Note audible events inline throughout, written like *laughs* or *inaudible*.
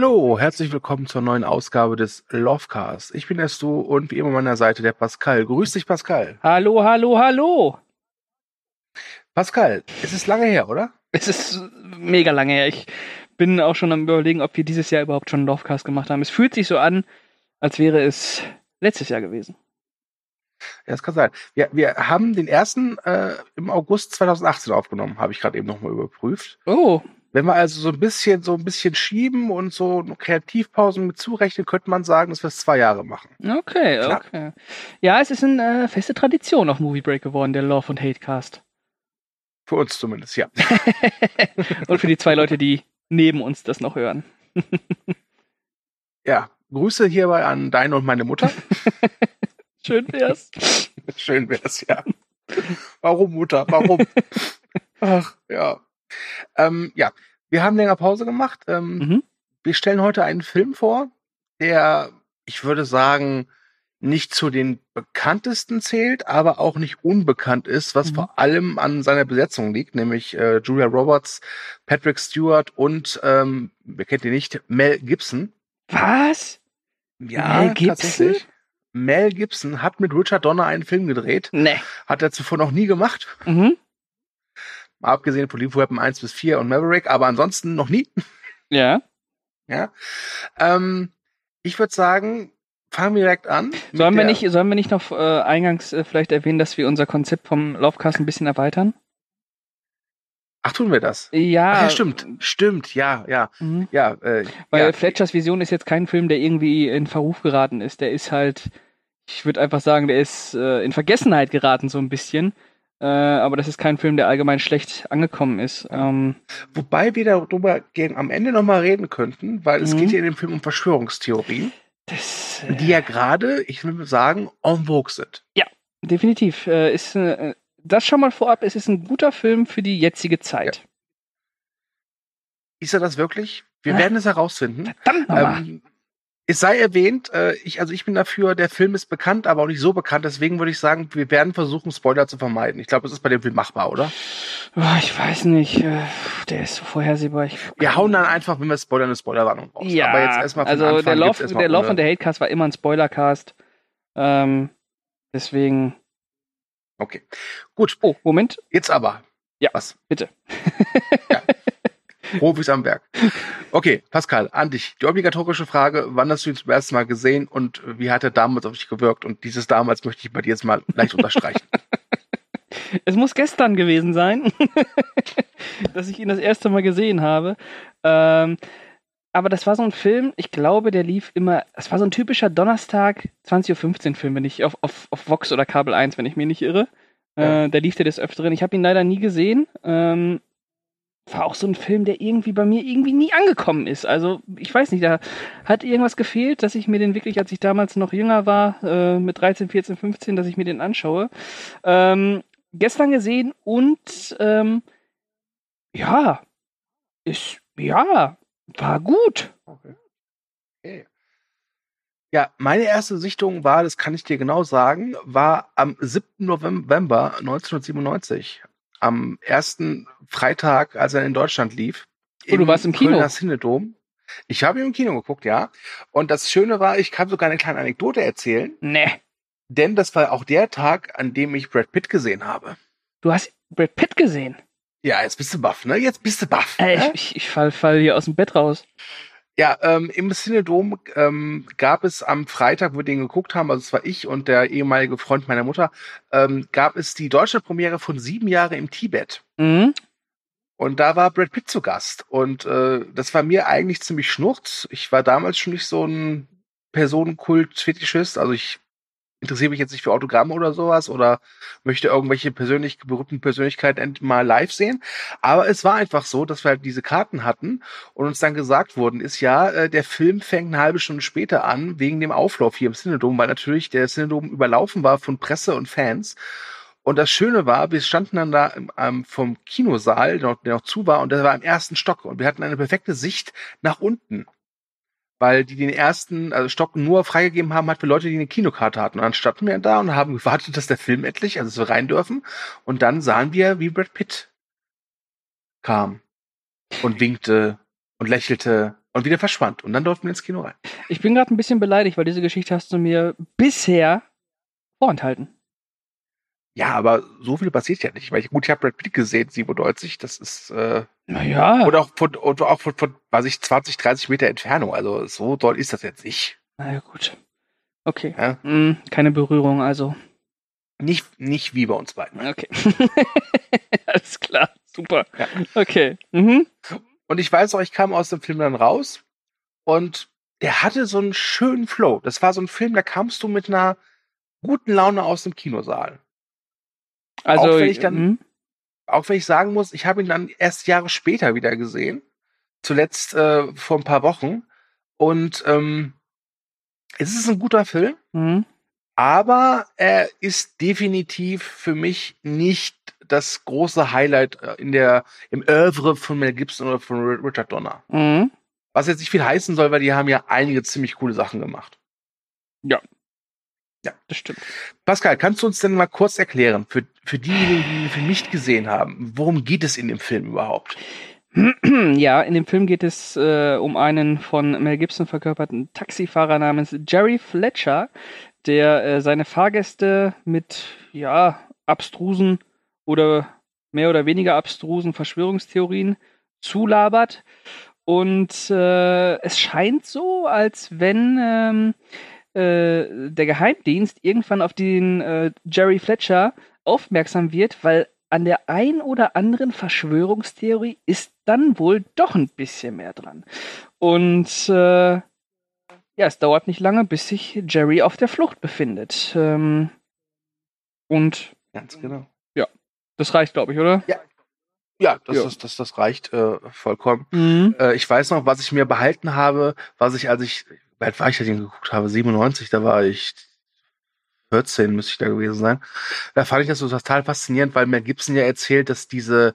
Hallo, herzlich willkommen zur neuen Ausgabe des Lovecast. Ich bin Estu und wie immer an meiner Seite der Pascal. Grüß dich, Pascal. Hallo, hallo, hallo. Pascal, es ist lange her, oder? Es ist mega lange her. Ich bin auch schon am überlegen, ob wir dieses Jahr überhaupt schon einen Lovecast gemacht haben. Es fühlt sich so an, als wäre es letztes Jahr gewesen. Ja, das kann sein. Wir, wir haben den ersten äh, im August 2018 aufgenommen, habe ich gerade eben nochmal überprüft. Oh. Wenn wir also so ein bisschen, so ein bisschen schieben und so Kreativpausen mit zurechnen, könnte man sagen, dass wir es zwei Jahre machen. Okay, Klar. okay. Ja, es ist eine äh, feste Tradition auf Movie Break geworden, der Love und Hate Cast. Für uns zumindest, ja. *laughs* und für die zwei Leute, die neben uns das noch hören. ja, Grüße hierbei an deine und meine Mutter. *laughs* Schön wär's. *laughs* Schön wär's, ja. Warum, Mutter? Warum? Ach, ja. Ähm, ja, wir haben länger Pause gemacht. Ähm, Mhm. Wir stellen heute einen Film vor, der, ich würde sagen, nicht zu den bekanntesten zählt, aber auch nicht unbekannt ist, was Mhm. vor allem an seiner Besetzung liegt, nämlich äh, Julia Roberts, Patrick Stewart und, ähm, wer kennt ihn nicht, Mel Gibson. Was? Ja, Mel Gibson? tatsächlich. Mel Gibson hat mit Richard Donner einen Film gedreht. Nee. Hat er zuvor noch nie gemacht. Mhm. Mal abgesehen von Lethal Weapon 1 bis 4 und Maverick, aber ansonsten noch nie. *laughs* Ja. Ja. Ähm, ich würde sagen, fangen wir direkt an. Sollen wir nicht, sollen wir nicht noch äh, eingangs äh, vielleicht erwähnen, dass wir unser Konzept vom Lovecast ein bisschen erweitern? Ach, tun wir das? Ja. Ach, ja, stimmt. Stimmt, ja, ja. Mhm. Ja, äh, Weil ja. Fletchers Vision ist jetzt kein Film, der irgendwie in Verruf geraten ist. Der ist halt, ich würde einfach sagen, der ist äh, in Vergessenheit geraten so ein bisschen. Äh, aber das ist kein Film, der allgemein schlecht angekommen ist. Ähm, Wobei wir darüber gegen, am Ende nochmal reden könnten, weil es Mhm. geht hier in dem Film um Verschwörungstheorien, das, die ja gerade, ich will sagen, en vogue sind. definitiv. Äh, ist, äh, das schon mal vorab, es ist ein guter Film für die jetzige Zeit. Ist er das wirklich? Wir Ah. werden es herausfinden. Verdammt nochmal. Ähm, es sei erwähnt, äh, ich, also ich bin dafür, der Film ist bekannt, aber auch nicht so bekannt. Deswegen würde ich sagen, wir werden versuchen, Spoiler zu vermeiden. Ich glaube, es ist bei dem Film machbar, oder? Oh, ich weiß nicht. Äh, der ist so vorhersehbar. Ich, Wir hauen dann einfach, wenn wir spoilern, eine Spoilerwarnung raus. Ja, aber jetzt erstmal also Anfang der Love, der Love und der Hatecast war immer ein Spoilercast. Ähm, deswegen. Okay. Gut, Oh, Moment. jetzt aber. Ja, Was? bitte. Ja. *laughs* Profis am Werk. Okay, Pascal, an dich. Die obligatorische Frage, wann hast du ihn zum ersten Mal gesehen und wie hat er damals auf dich gewirkt? Und dieses damals möchte ich bei dir jetzt mal leicht unterstreichen. *laughs* Es muss gestern gewesen sein, *laughs* dass ich ihn das erste Mal gesehen habe. Ähm, aber das war so ein Film, ich glaube, der lief immer, es war so ein typischer Donnerstag 20.15 Uhr Film, wenn ich auf, auf, auf Vox oder Kabel 1, wenn ich mich nicht irre. Ja. Äh, da lief der des Öfteren. Ich habe ihn leider nie gesehen. Ähm, war auch so ein Film, der irgendwie bei mir irgendwie nie angekommen ist. Also, ich weiß nicht, da hat irgendwas gefehlt, dass ich mir den wirklich, als ich damals noch jünger war, äh, mit 13, 14, 15, dass ich mir den anschaue. Ähm, gestern gesehen und ähm, ja, ist, ja, war gut. Okay. okay. Ja, meine erste Sichtung war, das kann ich dir genau sagen, war am 7. November 1997. Am ersten Freitag, als er in Deutschland lief. Oh, du warst im Kino? Kölner Cinedom. Ich habe ihn im Kino geguckt, ja. Und das Schöne war, ich kann sogar eine kleine Anekdote erzählen, Ne, denn das war auch der Tag, an dem ich Brad Pitt gesehen habe. du hast Brad Pitt gesehen. Ja, jetzt bist du baff, ne? Jetzt bist du baff. Äh, ne? ich, ich, ich fall, fall hier aus dem Bett raus. Ja, ähm, im Cinedom ähm, gab es am Freitag, wo wir den geguckt haben, also es war ich und der ehemalige Freund meiner Mutter, ähm, gab es die deutsche Premiere von Sieben Jahre im Tibet. Mhm. Und da war Brad Pitt zu Gast. Und äh, das war mir eigentlich ziemlich schnurz. Ich war damals schon nicht so ein Personenkult-Fetischist. Also ich interessiere mich jetzt nicht für Autogramme oder sowas oder möchte irgendwelche persönlich berühmten Persönlichkeiten mal live sehen. Aber es war einfach so, dass wir halt diese Karten hatten und uns dann gesagt worden ist, ja, äh, der Film fängt eine halbe Stunde später an, wegen dem Auflauf hier im Cinedom, weil natürlich der Cinedom überlaufen war von Presse und Fans. Und das Schöne war, wir standen dann da im, ähm, vom Kinosaal, der noch, der noch zu war, und der war im ersten Stock. Und wir hatten eine perfekte Sicht nach unten. Weil die den ersten also Stock nur freigegeben haben, hat für Leute, die eine Kinokarte hatten. Und dann standen wir da und haben gewartet, dass der Film endlich, also dass wir rein dürfen. Und dann sahen wir, wie Brad Pitt kam und winkte und lächelte. Und wieder verschwand. Und dann durften wir ins Kino rein. Ich bin gerade ein bisschen beleidigt, weil diese Geschichte hast du mir bisher vorenthalten. Ja, aber so viel passiert ja nicht. Weil ich, gut, ich habe Brad Pitt gesehen, 97, das ist äh, Naja. und auch von und auch von, von weiß ich 20, 30 Meter Entfernung. Also so doll ist das jetzt nicht. Na gut. Okay. Ja? Hm, keine Berührung, also. Nicht nicht wie bei uns beiden. Okay. *laughs* Alles klar. Super. Ja. Okay. Mhm. Und ich weiß auch, ich kam aus dem Film dann raus und der hatte so einen schönen Flow. Das war so ein Film, da kamst du mit einer guten Laune aus dem Kinosaal. Also, Auch wenn ich dann- mhm. Auch wenn ich sagen muss, ich habe ihn dann erst Jahre später wieder gesehen. Zuletzt äh, vor ein paar Wochen. Und ähm, es ist ein guter Film, Mhm. aber er ist definitiv für mich nicht das große Highlight äh, in der, im Oeuvre von Mel Gibson oder von Ri- Richard Donner. Mhm. Was jetzt nicht viel heißen soll, weil die haben ja einige ziemlich coole Sachen gemacht. Das stimmt. Pascal, kannst du uns denn mal kurz erklären, für, für diejenigen, die den Film nicht gesehen haben, worum geht es in dem Film überhaupt? *clears throat* Ja, in dem Film geht es äh, um einen von Mel Gibson verkörperten Taxifahrer namens Jerry Fletcher, der äh, seine Fahrgäste mit ja abstrusen oder mehr oder weniger abstrusen Verschwörungstheorien zulabert. Und äh, es scheint so, als wenn ähm, äh, der Geheimdienst irgendwann auf den äh, Jerry Fletcher aufmerksam wird, weil an der ein oder anderen Verschwörungstheorie ist dann wohl doch ein bisschen mehr dran. Und äh, ja, es dauert nicht lange, bis sich Jerry auf der Flucht befindet. Ähm, und Ganz genau. das reicht, glaube ich, oder? Ja, das, Ja. Das, das, das reicht äh, vollkommen. Mhm. Äh, ich weiß noch, was ich mir behalten habe, was ich, als ich, wie alt war ich, als ich den geguckt habe? 97, da war ich 14, müsste ich da gewesen sein. Da fand ich das so total faszinierend, weil Mel Gibson ja erzählt, dass diese,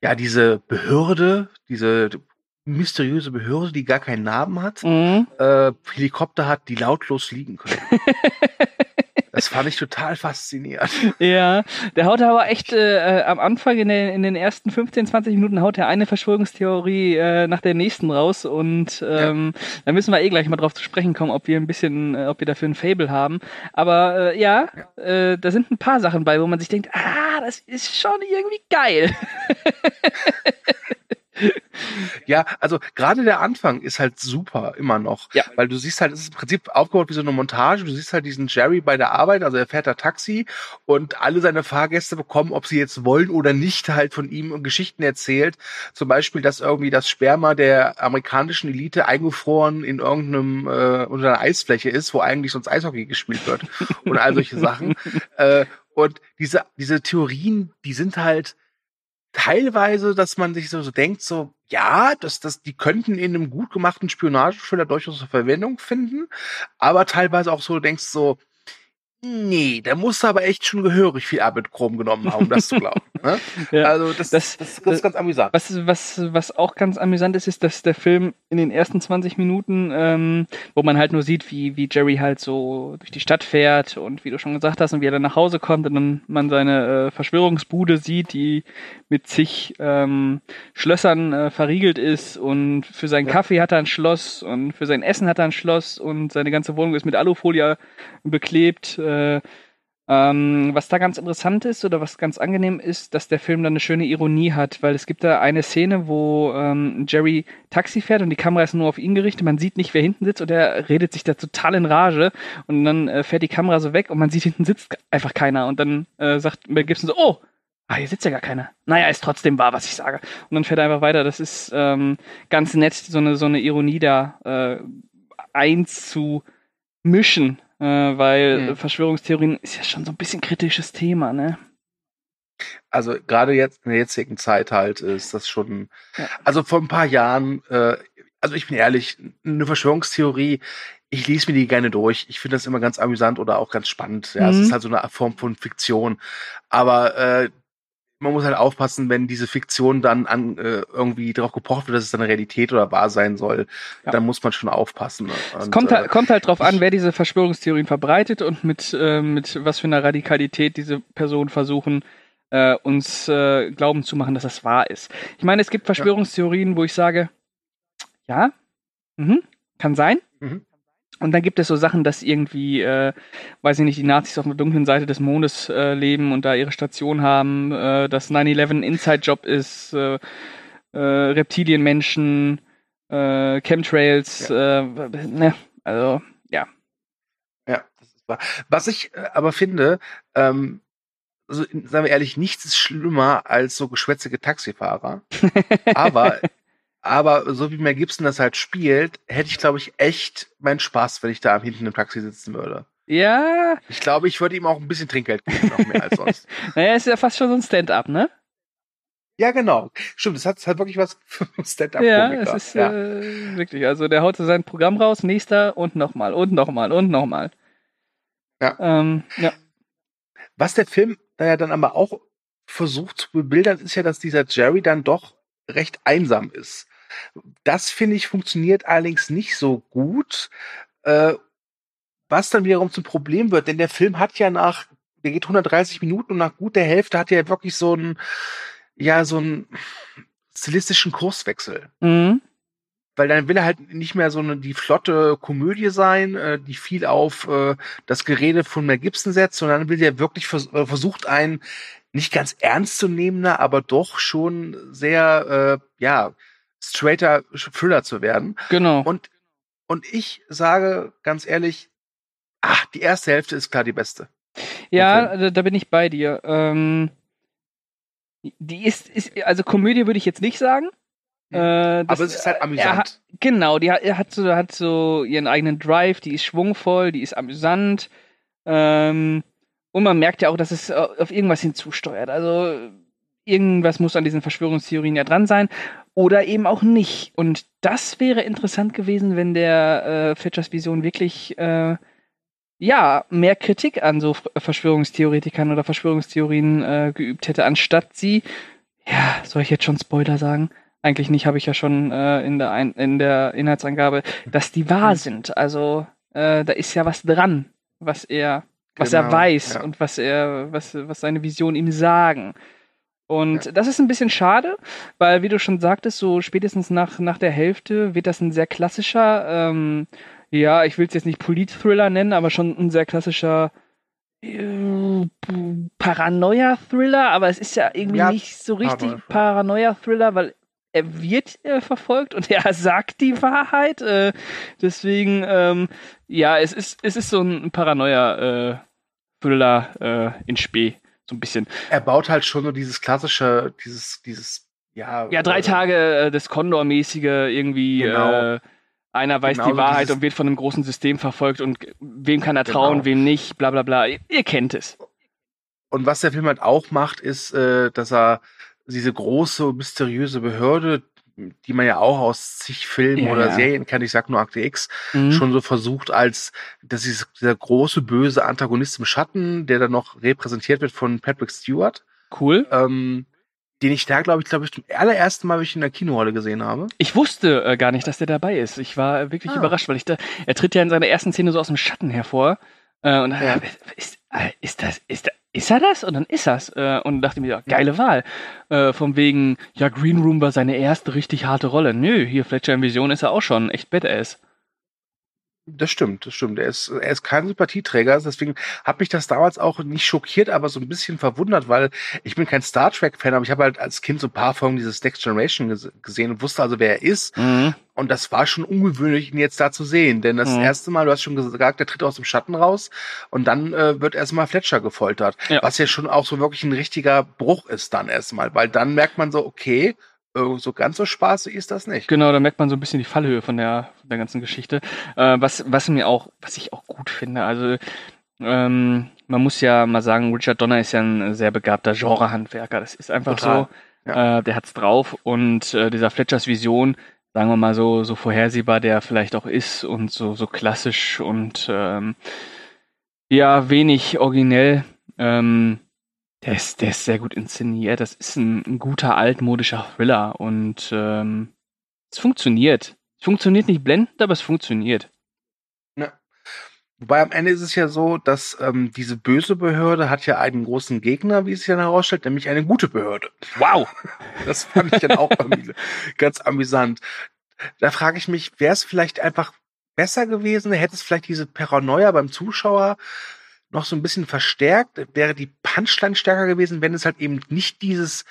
ja, diese Behörde, diese mysteriöse Behörde, die gar keinen Namen hat, Mhm. äh, Helikopter hat, die lautlos fliegen können. *laughs* das fand ich total faszinierend. Ja, der haut aber echt äh, äh, am Anfang in den, in den ersten 15, 20 Minuten haut er eine Verschwörungstheorie äh, nach der nächsten raus und ähm, da müssen wir eh gleich mal drauf zu sprechen kommen, ob wir ein bisschen, äh, ob wir dafür ein Fable haben. Aber äh, ja, Äh, da sind ein paar Sachen bei, wo man sich denkt, ah, das ist schon irgendwie geil. *laughs* *laughs* Ja, also gerade der Anfang ist halt super immer noch, Ja. weil du siehst halt, es ist im Prinzip aufgebaut wie so eine Montage. Du siehst halt diesen Jerry bei der Arbeit, also er fährt da Taxi und alle seine Fahrgäste bekommen, ob sie jetzt wollen oder nicht, halt von ihm Geschichten erzählt. Zum Beispiel, dass irgendwie das Sperma der amerikanischen Elite eingefroren in irgendeinem äh, unter einer Eisfläche ist, wo eigentlich sonst Eishockey gespielt wird *laughs* und all solche Sachen. Äh, und diese diese Theorien, die sind halt teilweise, dass man sich so, so denkt, so, ja, dass das, die könnten in einem gut gemachten Spionagethriller durchaus Verwendung finden, aber teilweise auch so, denkst so, nee, da musst du aber echt schon gehörig viel Abendchrom genommen haben, um das zu glauben. Ne? *laughs* Ja. Also das, Das- das, das, das ist ganz amüsant. Was, was, was auch ganz amüsant ist, ist, dass der Film in den ersten 20 Minuten, ähm, wo man halt nur sieht, wie, wie Jerry halt so durch die Stadt fährt und wie du schon gesagt hast, und wie er dann nach Hause kommt und dann man seine äh, Verschwörungsbude sieht, die mit zig ähm, Schlössern äh, verriegelt ist und für seinen Ja. Kaffee hat er ein Schloss und für sein Essen hat er ein Schloss und seine ganze Wohnung ist mit Alufolie beklebt. Äh, ähm, was da ganz interessant ist oder was ganz angenehm ist, dass der Film dann eine schöne Ironie hat, weil es gibt da eine Szene, wo ähm, Jerry Taxi fährt und die Kamera ist nur auf ihn gerichtet, man sieht nicht, wer hinten sitzt und er redet sich da total in Rage und dann äh, fährt die Kamera so weg und man sieht, hinten sitzt einfach keiner und dann äh, sagt Mel Gibson so, oh, ah, hier sitzt ja gar keiner. Naja, ist trotzdem wahr, was ich sage. Und dann fährt er einfach weiter. Das ist ähm, ganz nett, so eine, so eine Ironie da äh, einzumischen, äh, weil äh, Verschwörungstheorien ist ja schon so ein bisschen kritisches Thema, ne? Also gerade jetzt in der jetzigen Zeit halt ist das schon, Ja. also vor ein paar Jahren, äh, also ich bin ehrlich, eine Verschwörungstheorie, ich lese mir die gerne durch. Ich finde das immer ganz amüsant oder auch ganz spannend. Ja, es Mhm. ist halt so eine Form von Fiktion. Aber äh, man muss halt aufpassen, wenn diese Fiktion dann an äh, irgendwie darauf gepocht wird, dass es dann Realität oder wahr sein soll, Ja. dann muss man schon aufpassen. Es Und, kommt, äh, halt, kommt halt drauf an, wer diese Verschwörungstheorien verbreitet und mit, äh, mit was für einer Radikalität diese Personen versuchen, äh, uns äh, glauben zu machen, dass das wahr ist. Ich meine, es gibt Verschwörungstheorien, wo ich sage, ja, Mhm. Kann sein. Mhm. Und dann gibt es so Sachen, dass irgendwie, äh, weiß ich nicht, die Nazis auf der dunklen Seite des Mondes äh, leben und da ihre Station haben, äh, dass 9-11 ein Inside-Job ist, äh, äh, Reptilienmenschen, äh, Chemtrails, äh, ne, also, ja. Ja, das ist wahr. Was ich äh, aber finde, ähm, also, sagen wir ehrlich, nichts ist schlimmer als so geschwätzige Taxifahrer. *laughs* aber aber so wie Mel Gibson das halt spielt, hätte ich, glaube ich, echt meinen Spaß, wenn ich da hinten im Taxi sitzen würde. Ja. Ich glaube, ich würde ihm auch ein bisschen Trinkgeld geben, noch mehr als sonst. *laughs* naja, ist ja fast schon so ein Stand-up, ne? Ja, genau. Stimmt, das hat, hat wirklich was *laughs* für stand up Ja, es ist ja. Äh, wirklich. Also der haut so sein Programm raus, nächster und nochmal und nochmal und nochmal. Ja. Ähm, ja. Was der Film da ja dann aber auch versucht zu bebildern, ist ja, dass dieser Jerry dann doch recht einsam ist. Das finde ich funktioniert allerdings nicht so gut, äh, was dann wiederum zum Problem wird, denn der Film hat ja nach, der geht 130 Minuten und nach gut der Hälfte hat er ja wirklich so einen, ja, so einen stilistischen Kurswechsel. Mhm. Weil dann will er halt nicht mehr so eine, die flotte Komödie sein, äh, die viel auf äh, das Gerede von Mel Gibson setzt, sondern will er wirklich vers äh, versucht, einen nicht ganz ernstzunehmender, aber doch schon sehr, äh, ja, straighter Thriller zu werden. Genau. Und, und ich sage ganz ehrlich, ach, die erste Hälfte ist klar die beste. Ja, da, da bin ich bei dir. Ähm, die ist, ist, also Komödie würde ich jetzt nicht sagen. Hm. Äh, das, Aber es ist halt amüsant. Hat, genau, die hat, hat, so, hat so ihren eigenen Drive, die ist schwungvoll, die ist amüsant. Ähm, und man merkt ja auch, dass es auf irgendwas hinzusteuert. Also irgendwas muss an diesen Verschwörungstheorien ja dran sein oder eben auch nicht. Und das wäre interessant gewesen, wenn der äh, Fletchers Vision wirklich äh, ja mehr Kritik an so Verschwörungstheoretikern oder Verschwörungstheorien äh, geübt hätte, anstatt sie, ja, soll ich jetzt schon Spoiler sagen? Eigentlich nicht, habe ich ja schon äh, in, der Ein in der Inhaltsangabe, dass die wahr hm. sind. Also äh, da ist ja was dran, was er, was genau, er weiß ja. und was er, was, was seine Visionen ihm sagen. Und ja. das ist ein bisschen schade, weil, wie du schon sagtest, so spätestens nach, nach der Hälfte wird das ein sehr klassischer, ähm, ja, ich will es jetzt nicht Polit-Thriller nennen, aber schon ein sehr klassischer äh, Paranoia-Thriller, aber es ist ja irgendwie ja, nicht so richtig Paranoia-Thriller, weil er wird äh, verfolgt und *laughs* er sagt die Wahrheit. Äh, deswegen, ähm, ja, es ist, es ist so ein Paranoia-Thriller äh, in Spee so ein bisschen. Er baut halt schon so dieses klassische, dieses, dieses, ja. Ja, drei äh, Tage äh, das Condor-mäßige irgendwie. Genau. Äh, einer weiß genau die Wahrheit und wird von einem großen System verfolgt und wem kann er trauen, genau. wem nicht, bla bla bla. Ihr, ihr, kennt es. Und was der Film halt auch macht, ist, äh, dass er diese große, mysteriöse Behörde, die man ja auch aus zig Filmen ja, oder ja. Serien kennt, ich sag nur Akte X, mhm. schon so versucht als, das ist dieser große, böse Antagonist im Schatten, der dann noch repräsentiert wird von Patrick Stewart. Cool. Ähm, den ich da, glaube ich, glaube ich, zum allerersten Mal, ich in der Kinohalle gesehen habe. Ich wusste äh, gar nicht, dass der dabei ist. Ich war wirklich ah. überrascht, weil ich da, er tritt ja in seiner ersten Szene so aus dem Schatten hervor. Äh, und ja. ist, ist das, ist das, ist er das? Und dann ist das. Äh, und dachte mir, ja, geile Wahl. Äh, von wegen, ja, Green Room war seine erste richtig harte Rolle. Nö, hier Fletcher in Vision ist er auch schon echt badass. Das stimmt, das stimmt. Er ist, er ist kein Sympathieträger, deswegen hat mich das damals auch nicht schockiert, aber so ein bisschen verwundert, weil ich bin kein Star Trek-Fan, aber ich habe halt als Kind so ein paar Folgen dieses Next Generation gesehen und wusste also, wer er ist. Mhm. Und das war schon ungewöhnlich, ihn jetzt da zu sehen. Denn das mhm. erste Mal, du hast schon gesagt, der tritt aus dem Schatten raus und dann äh, wird erstmal Fletcher gefoltert. Ja. Was ja schon auch so wirklich ein richtiger Bruch ist dann erstmal, weil dann merkt man so, okay, äh, so ganz so spaßig ist das nicht. Genau, da merkt man so ein bisschen die Fallhöhe von der, von der ganzen Geschichte. Äh, was, was mir auch, was ich auch gut finde, also ähm, man muss ja mal sagen, Richard Donner ist ja ein sehr begabter Genrehandwerker. Das ist einfach Total. so. Ja. Äh, der hat's drauf und äh, dieser Fletchers Vision, sagen wir mal so, so vorhersehbar der vielleicht auch ist und so, so klassisch und ähm, ja, wenig originell. Ähm, der ist, der ist sehr gut inszeniert. Das ist ein, ein guter altmodischer Thriller und ähm, es funktioniert. Es funktioniert nicht blendend, aber es funktioniert. Wobei am Ende ist es ja so, dass ähm, diese böse Behörde hat ja einen großen Gegner, wie es sich dann herausstellt, nämlich eine gute Behörde. Wow! *laughs* Das fand ich dann auch *laughs* ganz amüsant. da frage ich mich, wäre es vielleicht einfach besser gewesen, hätte es vielleicht diese Paranoia beim Zuschauer noch so ein bisschen verstärkt, wäre die Punchline stärker gewesen, wenn es halt eben nicht dieses,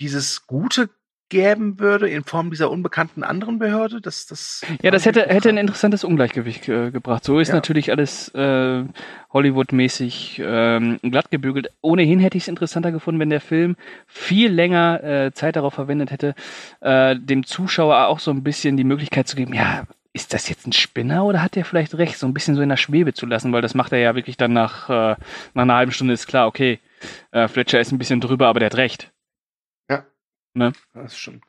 dieses gute geben würde in Form dieser unbekannten anderen Behörde. Das, das ja, das hätte, hätte ein interessantes Ungleichgewicht äh, gebracht. So ist ja. natürlich alles äh, Hollywood-mäßig ähm, glatt gebügelt. Ohnehin hätte ich es interessanter gefunden, wenn der Film viel länger äh, Zeit darauf verwendet hätte, äh, dem Zuschauer auch so ein bisschen die Möglichkeit zu geben, ja, ist das jetzt ein Spinner oder hat er vielleicht recht, so ein bisschen so in der Schwebe zu lassen, weil das macht er ja wirklich dann nach, äh, nach einer halben Stunde ist klar, okay, äh, Fletcher ist ein bisschen drüber, aber der hat recht. Ne? Das ist schon.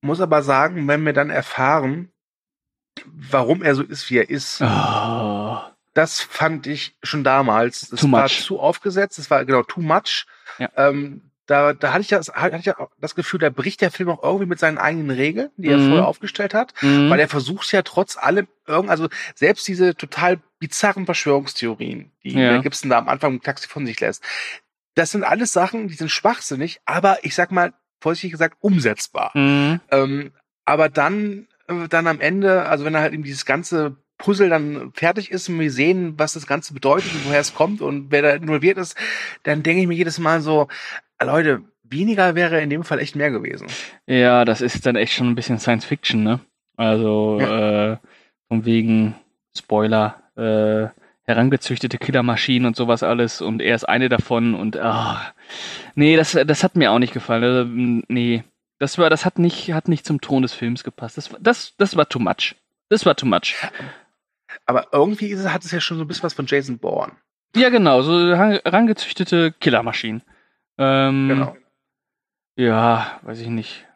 Muss aber sagen, wenn wir dann erfahren, warum er so ist, wie er ist, oh. das fand ich schon damals. Das too war much. zu aufgesetzt, das war genau too much. Ja. Ähm, da, da hatte ich, das, hatte ich ja das Gefühl, da bricht der Film auch irgendwie mit seinen eigenen Regeln, die er mhm. vorher aufgestellt hat, mhm. weil er versucht ja trotz allem irgend, also selbst diese total bizarren Verschwörungstheorien, die ja. Gibson da am Anfang im Taxi von sich lässt, das sind alles Sachen, die sind schwachsinnig, aber ich sag mal, vorsichtig gesagt, umsetzbar. Mhm. Ähm, aber dann, äh, dann am Ende, also wenn er halt eben dieses ganze Puzzle dann fertig ist und wir sehen, was das Ganze bedeutet und woher es kommt und wer da involviert ist, dann denke ich mir jedes Mal so, Leute, weniger wäre in dem Fall echt mehr gewesen. Ja, das ist dann echt schon ein bisschen Science Fiction, ne? Also ja. äh, von wegen Spoiler, äh, herangezüchtete Killermaschinen und sowas alles und er ist eine davon und ach, nee, das, das hat mir auch nicht gefallen. Also, nee, das war, das hat nicht, hat nicht zum Ton des Films gepasst. Das, das, das war too much. Das war too much. Aber irgendwie ist, hat es ja schon so ein bisschen was von Jason Bourne. Ja, genau, so herangezüchtete Killermaschinen. Ähm, genau. Ja, weiß ich nicht.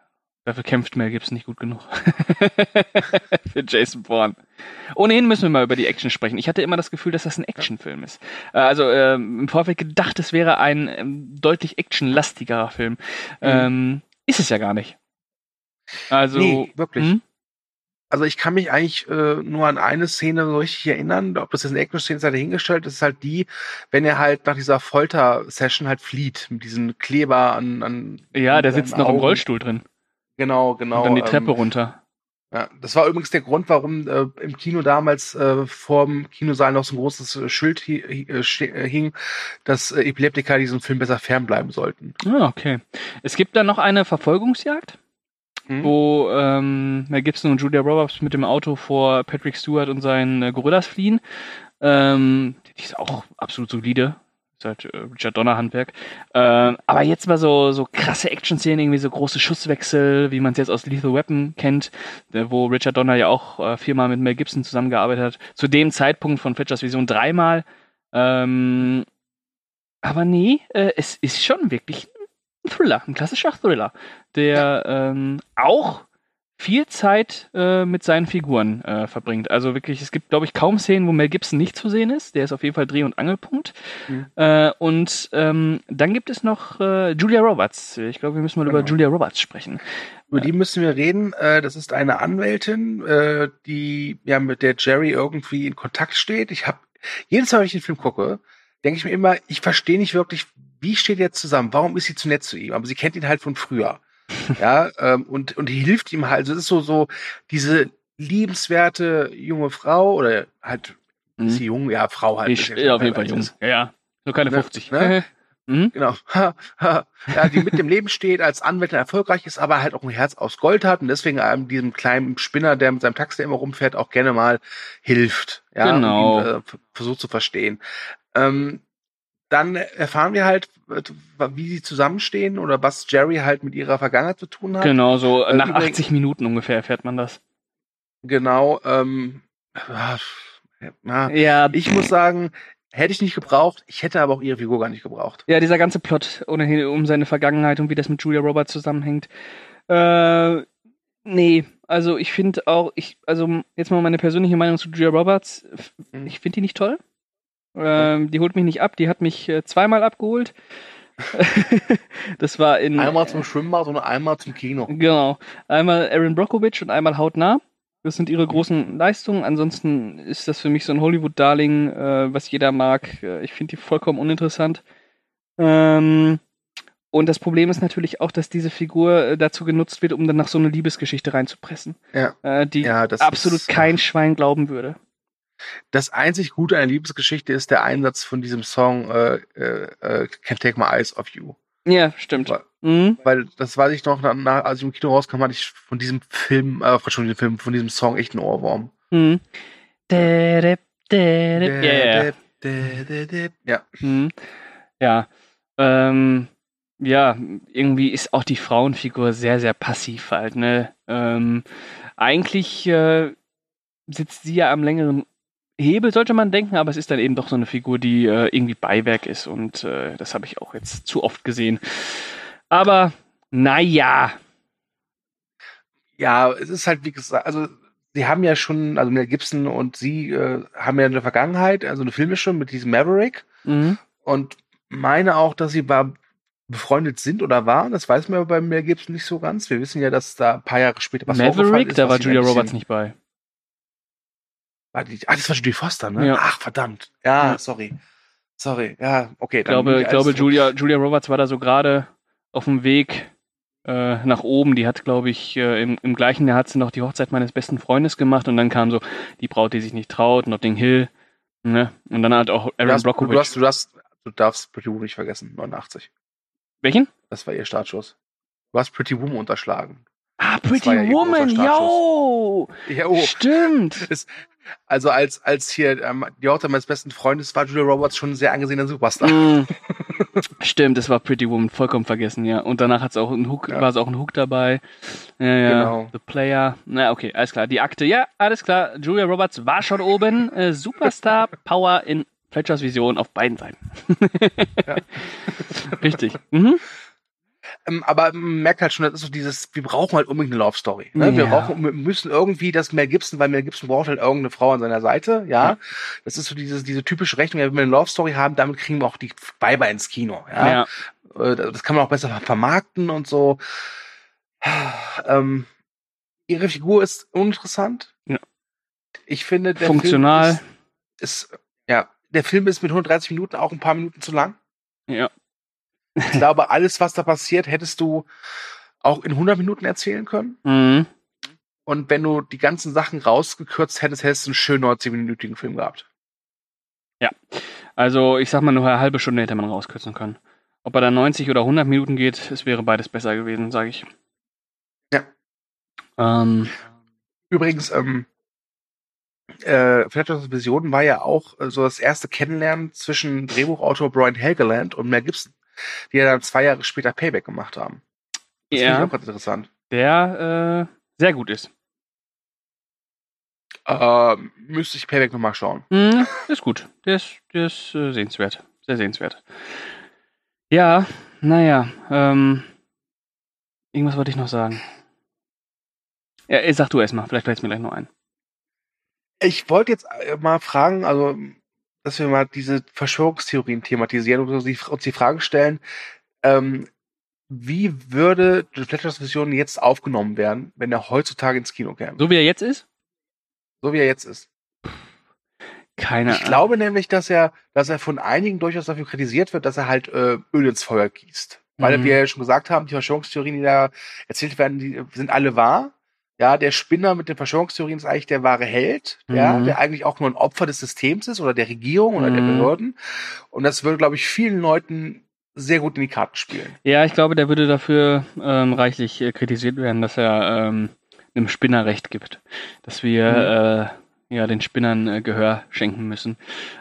Dafür kämpft Mel Gibson nicht gut genug. *laughs* Für Jason Bourne. Ohnehin müssen wir mal über die Action sprechen. Ich hatte immer das Gefühl, dass das ein Actionfilm ist. Äh, also ähm, im Vorfeld gedacht, es wäre ein ähm, deutlich actionlastigerer Film. Mhm. Ähm, ist es ja gar nicht. Also nee, wirklich. Hm? Also ich kann mich eigentlich äh, nur an eine Szene so richtig erinnern, ob das jetzt eine Action-Szene sei dahingestellt, das ist halt die, wenn er halt nach dieser Folter-Session halt flieht, mit diesen Kleber an, an Ja, der sitzt noch Augen. im Rollstuhl drin. Genau, genau. Und dann die Treppe ähm, runter. Ja, das war übrigens der Grund, warum äh, im Kino damals äh, vorm Kinosaal noch so ein großes äh, Schild hi hi äh, hing, dass äh, Epileptiker diesem Film besser fernbleiben sollten. Ah, okay. Es gibt da noch eine Verfolgungsjagd? mhm. wo ähm, Mel Gibson und Julia Roberts mit dem Auto vor Patrick Stewart und seinen äh, Gorillas fliehen. Ähm, die ist auch absolut solide. Ist halt äh, Richard Donner Handwerk. Äh, aber jetzt mal so, so krasse Action-Szenen, irgendwie so große Schusswechsel, wie man es jetzt aus Lethal Weapon kennt, wo Richard Donner ja auch äh, viermal mit Mel Gibson zusammengearbeitet hat. Zu dem Zeitpunkt von Fletchers Vision dreimal. Ähm, aber nee, äh, es ist schon wirklich ein Thriller, ein klassischer Thriller, der ähm, auch viel Zeit äh, mit seinen Figuren äh, verbringt. Also wirklich, es gibt, glaube ich, kaum Szenen, wo Mel Gibson nicht zu sehen ist. Der ist auf jeden Fall Dreh- und Angelpunkt. Mhm. Äh, und ähm, dann gibt es noch äh, Julia Roberts. Ich glaube, wir müssen mal genau. über Julia Roberts sprechen. Über die müssen wir reden. Äh, das ist eine Anwältin, äh, die ja mit der Jerry irgendwie in Kontakt steht. Ich habe jedes Mal, wenn ich den Film gucke, denke ich mir immer, ich verstehe nicht wirklich, wie steht er zusammen? Warum ist sie zu nett zu ihm? Aber sie kennt ihn halt von früher. *laughs* ja, ähm, und, und hilft ihm halt. Also es ist so, so diese liebenswerte junge Frau oder halt, mhm. ist sie jung? Ja, Frau halt. Ich, ja, auf jeden Fall jung. Ja, ja. Nur keine 50. Ne? *laughs* Mhm. Genau. *laughs* ja, die mit dem Leben steht, als Anwältin erfolgreich ist, aber halt auch ein Herz aus Gold hat und deswegen einem diesem kleinen Spinner, der mit seinem Taxi immer rumfährt, auch gerne mal hilft. Ja, genau. Und ihn, äh, versucht zu verstehen. Ähm, dann erfahren wir halt, wie sie zusammenstehen oder was Jerry halt mit ihrer Vergangenheit zu tun hat. Genau, so äh, nach Übrigens, 80 Minuten ungefähr erfährt man das. Genau, ähm, ja, ja, ich muss sagen, hätte ich nicht gebraucht, ich hätte aber auch ihre Figur gar nicht gebraucht. Ja, dieser ganze Plot ohnehin um seine Vergangenheit und wie das mit Julia Roberts zusammenhängt. Äh, nee, also ich finde auch, ich, also jetzt mal meine persönliche Meinung zu Julia Roberts, mhm. ich finde die nicht toll. Ähm, die holt mich nicht ab, die hat mich äh, zweimal abgeholt. *laughs* das war in. Einmal zum Schwimmbad und einmal zum Kino. Genau. Einmal Aaron Brockovich und einmal Hautnah. Das sind ihre großen Leistungen. Ansonsten ist das für mich so ein Hollywood-Darling, äh, was jeder mag. Äh, ich finde die vollkommen uninteressant. Ähm, Und das Problem ist natürlich auch, dass diese Figur äh, dazu genutzt wird, um dann noch so eine Liebesgeschichte reinzupressen, Ja. äh, die Ja, absolut ist, kein Schwein glauben würde. Das einzig Gute an der Liebesgeschichte ist der Einsatz von diesem Song äh, äh, äh, Can't Take My Eyes Off You. Ja, stimmt. Weil- Mhm. Weil das weiß ich noch, nach, als ich im Kino rauskam, hatte ich von diesem Film, äh, von diesem Film, von diesem Song echt einen Ohrwurm. Mhm. Dä-dä. Ja, ja. Ja. Mhm. Ja. Ähm, ja, irgendwie ist auch die Frauenfigur sehr, sehr passiv halt, ne? Ähm, eigentlich äh, sitzt sie ja am längeren Hebel, sollte man denken, aber es ist dann eben doch so eine Figur, die äh, irgendwie Beiwerk ist und äh, das habe ich auch jetzt zu oft gesehen. Aber naja, Ja, es ist halt, wie gesagt, also sie haben ja schon, also Mel Gibson und sie äh, haben ja eine Vergangenheit, also eine filmische mit diesem Maverick mhm. und meine auch, dass sie befreundet sind oder waren. Das weiß man ja bei Mel Gibson nicht so ganz. Wir wissen ja, dass da ein paar Jahre später was Maverick, ist, da war Julia Roberts nicht bei. Die, ah, das war Julie Foster, ne? Ja. Ach, verdammt. Ja, Ja. sorry. Sorry. Ja, okay. Ich glaube, ich glaube Julia, Julia Roberts war da so gerade auf dem Weg äh, nach oben. Die hat, glaube ich, äh, im, im gleichen Jahr hat sie noch die Hochzeit meines besten Freundes gemacht und dann kam so die Braut, die sich nicht traut, Notting Hill. Ne? Und dann hat auch du, Aaron hast, du, Brockovich. hast, du, hast, du darfst Pretty Woman nicht vergessen. 89. Welchen? Das war ihr Startschuss. Du hast Pretty Woman unterschlagen. Ah, Pretty ja Woman, yo! Ja, oh. Stimmt. *laughs* Also als, als hier ähm, die Hochzeit meines besten Freundes war Julia Roberts schon ein sehr angesehener Superstar. Mm. *laughs* Stimmt, das war Pretty Woman, vollkommen vergessen, ja. Und danach hat's auch ein Hook, Ja. war es auch ein Hook dabei. Ja, ja. Genau. The Player. Na, okay, alles klar. Die Akte, ja, alles klar. Julia Roberts war schon oben. Äh, Superstar *laughs* Power in Fletchers Vision auf beiden Seiten. Ja. Richtig. Mhm. Ähm, aber man merkt halt schon, das ist so dieses, wir brauchen halt unbedingt eine Love Story. Ne? Wir Ja. brauchen, wir müssen irgendwie das Mel Gibson, weil Mel Gibson braucht halt irgendeine Frau an seiner Seite, ja. Ja. Das ist so diese, diese typische Rechnung, ja, wenn wir eine Love Story haben, damit kriegen wir auch die Weiber ins Kino, ja. Ja. Äh, Das kann man auch besser vermarkten und so. Ähm, ihre Figur ist uninteressant. Ja. Ich finde, der Funktional. Film ist, ist, ja, der Film ist mit 130 Minuten auch ein paar Minuten zu lang. Ja. Ich glaube, alles, was da passiert, hättest du auch in 100 Minuten erzählen können. Mhm. Und wenn du die ganzen Sachen rausgekürzt hättest, hättest du einen schönen 90-minütigen Film gehabt. Also, ich sag mal, nur eine halbe Stunde hätte man rauskürzen können. Ob er dann 90 oder 100 Minuten geht, es wäre beides besser gewesen, sage ich. Ja. Ähm, Übrigens, ähm, äh, Fletcher's Vision war ja auch äh, so das erste Kennenlernen zwischen Drehbuchautor Brian Helgeland und Mel Gibson, die ja dann zwei Jahre später Payback gemacht haben. Das finde ja, ich auch ganz interessant. der äh, sehr gut ist. Ähm, müsste ich Payback nochmal schauen. Mhm, ist gut. Der ist, der ist äh, sehenswert. Sehr sehenswert. Ja, naja. Ähm, irgendwas wollte ich noch sagen. Ja, äh, sag du erst mal. Vielleicht fällt es mir gleich noch ein. Ich wollte jetzt äh, mal fragen, also, dass wir mal diese Verschwörungstheorien thematisieren und uns die, Frage stellen, ähm, wie würde Fletchers Vision jetzt aufgenommen werden, wenn er heutzutage ins Kino käme? So wie er jetzt ist? So wie er jetzt ist. Keine Ich glaube nämlich, dass er, dass er von einigen durchaus dafür kritisiert wird, dass er halt äh, Öl ins Feuer gießt. Weil Mhm. wir ja schon gesagt haben, die Verschwörungstheorien, die da erzählt werden, die sind alle wahr. Ja, der Spinner mit den Verschwörungstheorien ist eigentlich der wahre Held, ja, Mhm. der eigentlich auch nur ein Opfer des Systems ist oder der Regierung oder der Mhm. Behörden. Und das würde, glaube ich, vielen Leuten sehr gut in die Karten spielen. Ja, ich glaube, der würde dafür ähm, reichlich äh, kritisiert werden, dass er ähm, einem Spinner Recht gibt. Dass wir äh, ja den Spinnern äh, Gehör schenken müssen.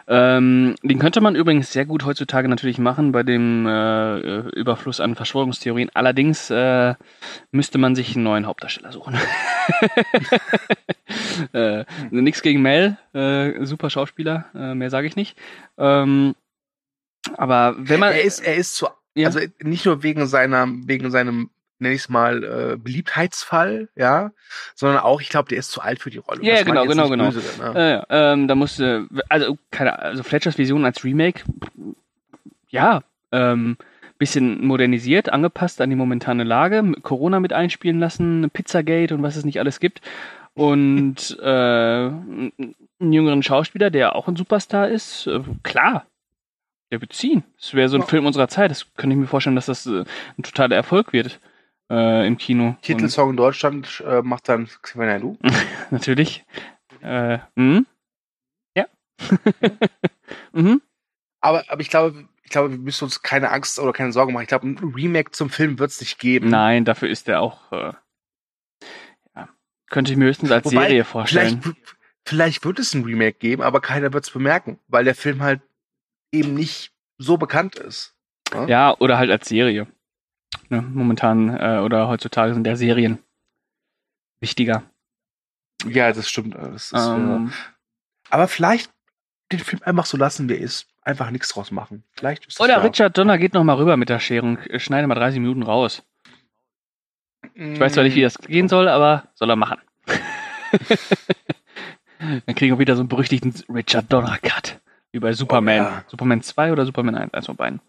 Ähm, den könnte man übrigens sehr gut heutzutage natürlich machen bei dem äh, äh, Überfluss an Verschwörungstheorien. Allerdings äh, müsste man sich einen neuen Hauptdarsteller suchen. *laughs* äh, Nichts gegen Mel, äh, super Schauspieler, äh, mehr sage ich nicht. Ähm, aber wenn man er ist, er ist zu, Ja. also nicht nur wegen seiner, wegen seinem, nenn ich es mal, äh, Beliebtheitsfall, ja, sondern auch, ich glaube, der ist zu alt für die Rolle. Ja, genau, genau, genau. Böse, ne? Äh, ja, ähm, da musste, also, keine also Fletchers Vision als Remake, ja, ähm, bisschen modernisiert, angepasst an die momentane Lage, Corona mit einspielen lassen, Pizzagate und was es nicht alles gibt. Und *laughs* äh, einen jüngeren Schauspieler, der auch ein Superstar ist, äh, klar. Ja, beziehen. Das wäre so ein Ja. Film unserer Zeit. Das könnte ich mir vorstellen, dass das äh, ein totaler Erfolg wird äh, im Kino. Titelsong in Deutschland äh, macht dann Xavier Naidoo. *laughs* natürlich. Äh, mhm. Ja. *laughs* mhm. Aber, aber ich glaube, ich glaube, wir müssen uns keine Angst oder keine Sorgen machen. Ich glaube, ein Remake zum Film wird es nicht geben. Nein, dafür ist er auch. Äh, ja. Könnte ich mir höchstens als Wobei, Serie vorstellen. Vielleicht, vielleicht wird es ein Remake geben, aber keiner wird es bemerken, weil der Film halt eben nicht so bekannt ist. Ja, oder halt als Serie. Ne, momentan äh, oder heutzutage sind ja Serien wichtiger. Ja, das stimmt. Das ist, äh, Ähm, aber vielleicht den Film einfach so lassen, wie er ist. Einfach nichts draus machen. Vielleicht ist oder. Richard Donner geht noch mal rüber mit der Schere und äh, schneide mal 30 Minuten raus. Ich weiß zwar nicht, wie das gehen soll, aber soll er machen. *laughs* Dann kriegen wir wieder so einen berüchtigten Richard Donner Cut. Wie bei Superman. ja. Superman 2 oder Superman 1, eins von beiden.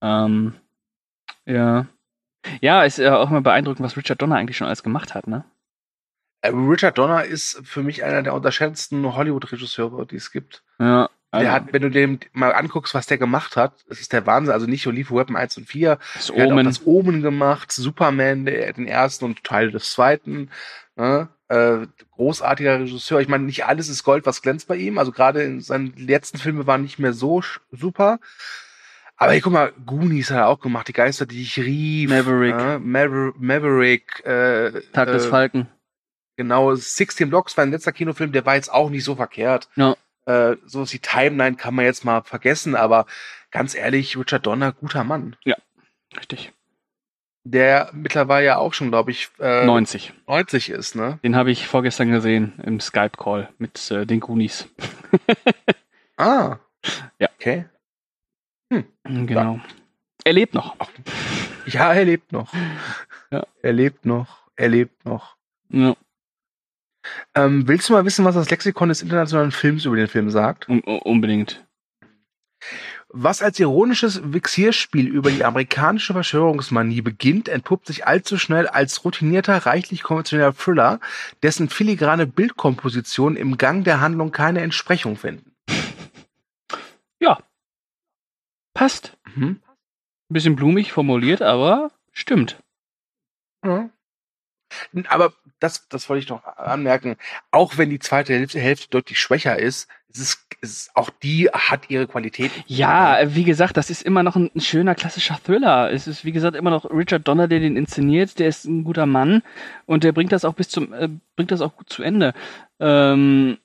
Ähm, ja. Ja, ist ja auch immer beeindruckend, was Richard Donner eigentlich schon alles gemacht hat, ne? Äh, Richard Donner ist für mich einer der unterschätzten Hollywood-Regisseure, die es gibt. Ja. Der also, hat, wenn du dem mal anguckst, was der gemacht hat, das ist der Wahnsinn. Also nicht nur Lethal Weapon 1 und 4, das Er hat auch Omen. das Omen gemacht, Superman, der, den ersten und Teil des zweiten. Ne? Äh, großartiger Regisseur. Ich meine, nicht alles ist Gold, was glänzt bei ihm. Also gerade in seinen letzten Filmen waren nicht mehr so super. Aber hier, guck mal, Goonies hat er auch gemacht, die Geister, die ich rief. Maverick. Äh, Maver Maverick. Äh, Tag des äh, Falken. Genau, 16 Blocks war ein letzter Kinofilm, der war jetzt auch nicht so verkehrt. Ja. Äh, so ist die Timeline kann man jetzt mal vergessen, aber ganz ehrlich, Richard Donner, guter Mann Richtig. der mittlerweile ja auch schon, glaube ich, äh, 90. 90 ist, ne? Den habe ich vorgestern gesehen im Skype-Call mit äh, den Goonies. *laughs* Ah. Ja. Okay. Genau. Er lebt noch. Ja, er lebt noch. Ja. Er lebt noch. Er lebt noch. Ja, Ähm, willst du mal wissen, was das Lexikon des internationalen Films über den Film sagt? un unbedingt. Was als ironisches Vexierspiel über die amerikanische Verschwörungsmanie beginnt, entpuppt sich allzu schnell als routinierter, reichlich konventioneller Thriller, dessen filigrane Bildkompositionen im Gang der Handlung keine Entsprechung finden. Ja. Passt. Mhm. Ein bisschen blumig formuliert, aber stimmt. Ja. Aber das, das wollte ich noch anmerken. Auch wenn die zweite Hälfte, deutlich schwächer ist, es ist, es ist, auch die hat ihre Qualität. Ja, wie gesagt, das ist immer noch ein, ein schöner klassischer Thriller. Es ist, wie gesagt, immer noch Richard Donner, der den inszeniert. Der ist ein guter Mann und der bringt das auch bis zum, äh, bringt das auch gut zu Ende. Ähm,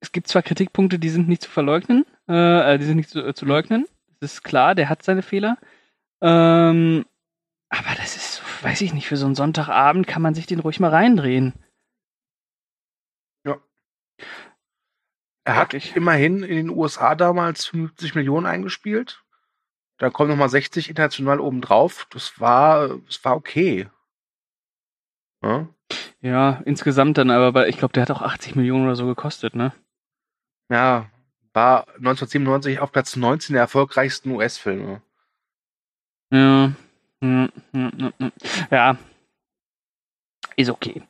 es gibt zwar Kritikpunkte, die sind nicht zu verleugnen, äh, äh, die sind nicht zu, äh, zu leugnen. Das ist klar, der hat seine Fehler. Ähm, aber das ist, weiß ich nicht, für so einen Sonntagabend kann man sich den ruhig mal reindrehen. Er hat Wirklich. immerhin in den USA damals 50 Millionen eingespielt. Da kommen nochmal 60 international obendrauf. Das war, das war okay. Ja, Ja, insgesamt dann aber, weil ich glaube, der hat auch 80 Millionen oder so gekostet, ne? ja war 1997 auf Platz 19 der erfolgreichsten US-Filme. Ja. Ja, ja, ja, ja. Ist okay.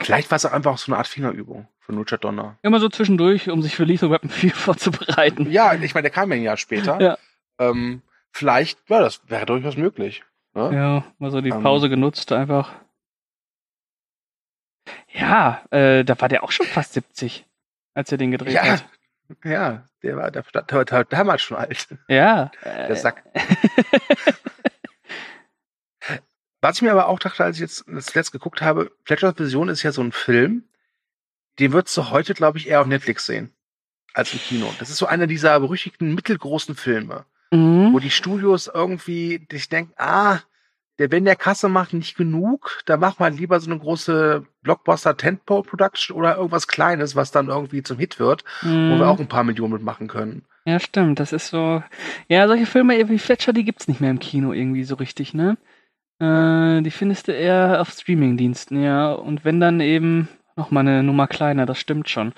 Vielleicht war es auch einfach so eine Art Fingerübung von Richard Donner. Immer so zwischendurch, um sich für Lethal Weapon 4 *laughs* vorzubereiten. Ja, ich meine, der kam ja ein Jahr später. Ja. Ähm, vielleicht, ja, das wäre durchaus möglich. Ne? Ja, mal so die Ähm. Pause genutzt einfach. Ja, äh, da war der auch schon fast 70, als er den gedreht Ja, hat. Ja, der war, der, der, war damals schon alt. Ja. Der Äh, Sack. Was ich mir aber auch dachte, als ich jetzt das letzte geguckt habe, Fletcher's Vision ist ja so ein Film, den würdest du heute, glaube ich, eher auf Netflix sehen. Als im Kino. Das ist so einer dieser berüchtigten mittelgroßen Filme, wo mhm. die Studios irgendwie sich denken, ah, der, wenn der Kasse macht, nicht genug, da macht man lieber so eine große Blockbuster Tentpole Production oder irgendwas Kleines, was dann irgendwie zum Hit wird, wo Mhm. wir auch ein paar Millionen mitmachen können. Ja, stimmt. Das ist so. Ja, solche Filme wie Fletcher, die gibt's nicht mehr im Kino irgendwie so richtig, ne? Äh, die findest du eher auf Streamingdiensten, ja. Und wenn dann eben noch mal eine Nummer kleiner, das stimmt schon.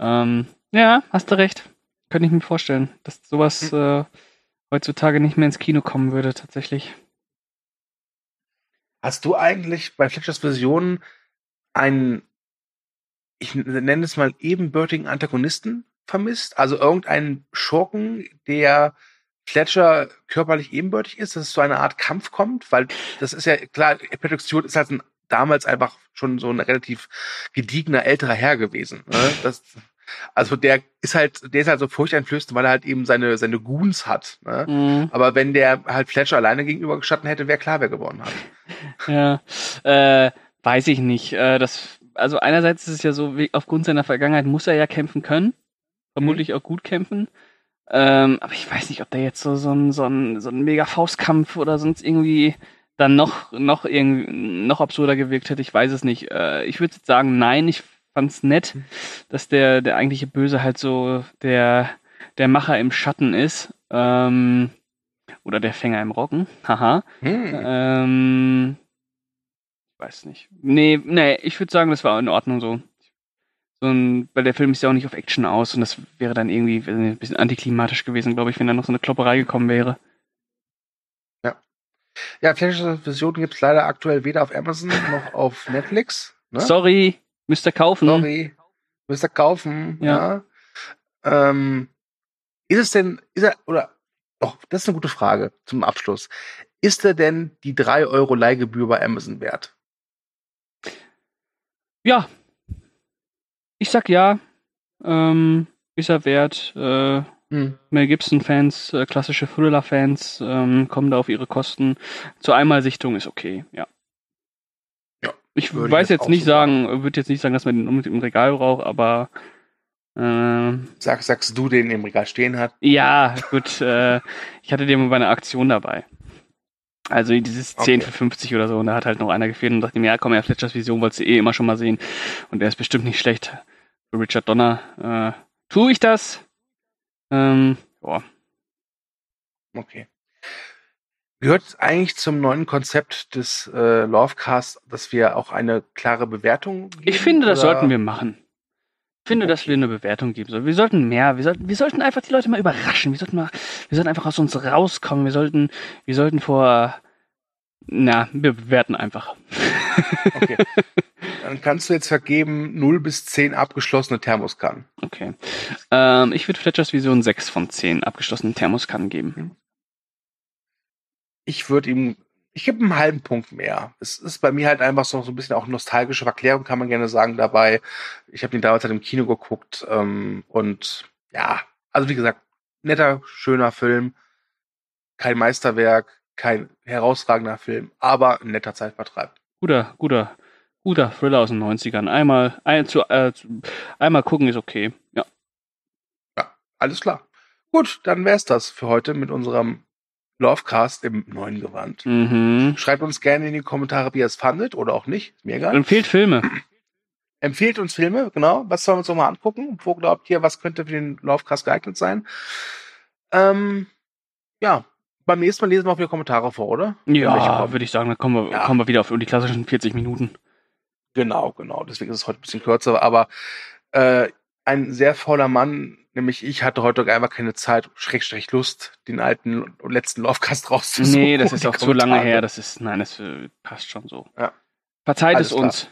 Ähm, ja, hast du recht. Könnte ich mir vorstellen, dass sowas äh, heutzutage nicht mehr ins Kino kommen würde, tatsächlich. Hast du eigentlich bei Fletchers Vision einen, ich nenne es mal ebenbürtigen Antagonisten vermisst? Also irgendeinen Schurken, der Fletcher körperlich ebenbürtig ist, dass es zu einer Art Kampf kommt, weil das ist ja klar, Patrick Stewart ist halt ein, damals einfach schon so ein relativ gediegener älterer Herr gewesen. Ne? Das, also der ist halt, der ist halt so furchteinflößend, weil er halt eben seine, seine Goons hat. Ne? Mhm. Aber wenn der halt Fletcher alleine gegenüber gestanden hätte, wäre klar, wer gewonnen hat. *laughs* Ja, äh, weiß ich nicht. Äh, das, also einerseits ist es ja so, wie- aufgrund seiner Vergangenheit muss er ja kämpfen können. Vermutlich auch gut kämpfen. Ähm, aber ich weiß nicht, ob der jetzt so, so ein, so ein, so ein mega Faustkampf oder sonst irgendwie dann noch, noch irgendwie, noch absurder gewirkt hätte. Ich weiß es nicht. Äh, ich würde jetzt sagen, nein, ich fand's nett, dass der, der eigentliche Böse halt so der, der Macher im Schatten ist. Ähm, oder der Fänger im Roggen. Haha. Hm. Ähm, ich weiß nicht. Nee, nee, ich würde sagen, das war in Ordnung so. so ein, weil der Film ist ja auch nicht auf Action aus und das wäre dann irgendwie ein bisschen antiklimatisch gewesen, glaube ich, wenn da noch so eine Klopperei gekommen wäre. Ja, Fletchers Version gibt's leider aktuell weder auf Amazon noch auf Netflix. Ne? Sorry, müsst ihr kaufen. Sorry. Müsst ihr kaufen. Ja. Ja. Ähm, ist es denn, ist er, oder, doch, das ist eine gute Frage zum Abschluss. Ist er denn die 3 Euro Leihgebühr bei Amazon wert? Ja. Ich sag ja. Ähm, ist er wert. Äh, Hm. Mel Gibson-Fans, äh, klassische Thriller-Fans ähm, kommen da auf ihre Kosten. Zur Einmalsichtung ist okay, ja. Ich würde weiß jetzt jetzt nicht sagen. würde jetzt nicht sagen, dass man den unbedingt im Regal braucht, aber ähm, Sag, sagst du, den im Regal stehen hat? ja, gut, äh, ich hatte den bei einer Aktion dabei. Also dieses 10 Okay. für 50 oder so, und da hat halt noch einer gefehlt und dachte mir, ja komm, ja, Fletchers Vision wolltest du eh immer schon mal sehen. Und der ist bestimmt nicht schlecht. Für Richard Donner äh, tue ich das. Ähm, boah. Okay. Gehört eigentlich zum neuen Konzept des äh, Lovecast, dass wir auch eine klare Bewertung geben? Ich finde, das oder- sollten wir machen. Ich finde, dass wir eine Bewertung geben sollen. Wir sollten mehr, wir sollten, wir sollten einfach die Leute mal überraschen. Wir sollten mal, wir sollten einfach aus uns rauskommen. Wir sollten, wir sollten vor, na, wir bewerten einfach. Okay. Dann kannst du jetzt vergeben 0 bis 10 abgeschlossene Thermoskannen. Okay. Ähm, ich würde Fletchers Vision 6 von 10 abgeschlossenen Thermoskannen geben. Ich würde ihm, ich gebe einen halben Punkt mehr. Es ist bei mir halt einfach so, so ein bisschen auch nostalgische Verklärung, kann man gerne sagen, dabei. Ich habe ihn damals halt im Kino geguckt ähm, und ja, also wie gesagt, netter, schöner Film. Kein Meisterwerk, kein herausragender Film, aber ein netter Zeitvertreib. Guter, guter, guter Thriller aus den 90ern. Einmal, ein, zu, äh, zu, einmal gucken ist okay. Ja. Alles klar. Gut, dann wär's das für heute mit unserem Lovecast im neuen Gewand. Mhm. Schreibt uns gerne in die Kommentare, wie ihr es fandet oder auch nicht. Mir egal. Empfehlt Filme. Empfehlt uns Filme, genau. Was sollen wir uns noch mal angucken? Wo glaubt ihr, was könnte für den Lovecast geeignet sein? Ähm, ja, beim nächsten Mal lesen wir auch wieder Kommentare vor, oder? Ja, würde ich sagen, dann kommen wir, Ja. kommen wir wieder auf die klassischen 40 Minuten. Genau, genau. Deswegen ist es heute ein bisschen kürzer. Aber äh, ein sehr fauler Mann, nämlich ich, hatte heute einfach keine Zeit, Schrägstrich Lust, den alten und letzten Lovecast rauszusuchen. Nee, das ist auch zu lange her. Das ist, nein, das äh, passt schon so. Ja. Verzeiht Alles es klar. uns.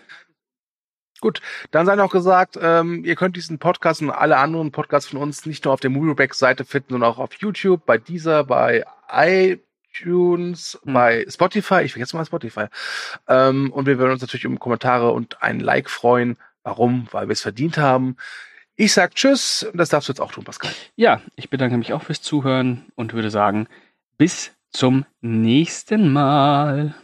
Dann sei noch gesagt, ähm, ihr könnt diesen Podcast und alle anderen Podcasts von uns nicht nur auf der Movieback-Seite finden, sondern auch auf YouTube, bei dieser, bei iTunes, Hm. bei Spotify. Ich vergesse mal Spotify. Ähm, und wir würden uns natürlich um Kommentare und ein Like freuen. Warum? Weil wir es verdient haben. Ich sag Tschüss. Das darfst du jetzt auch tun, Pascal. Ja, ich bedanke mich auch fürs Zuhören und würde sagen, bis zum nächsten Mal.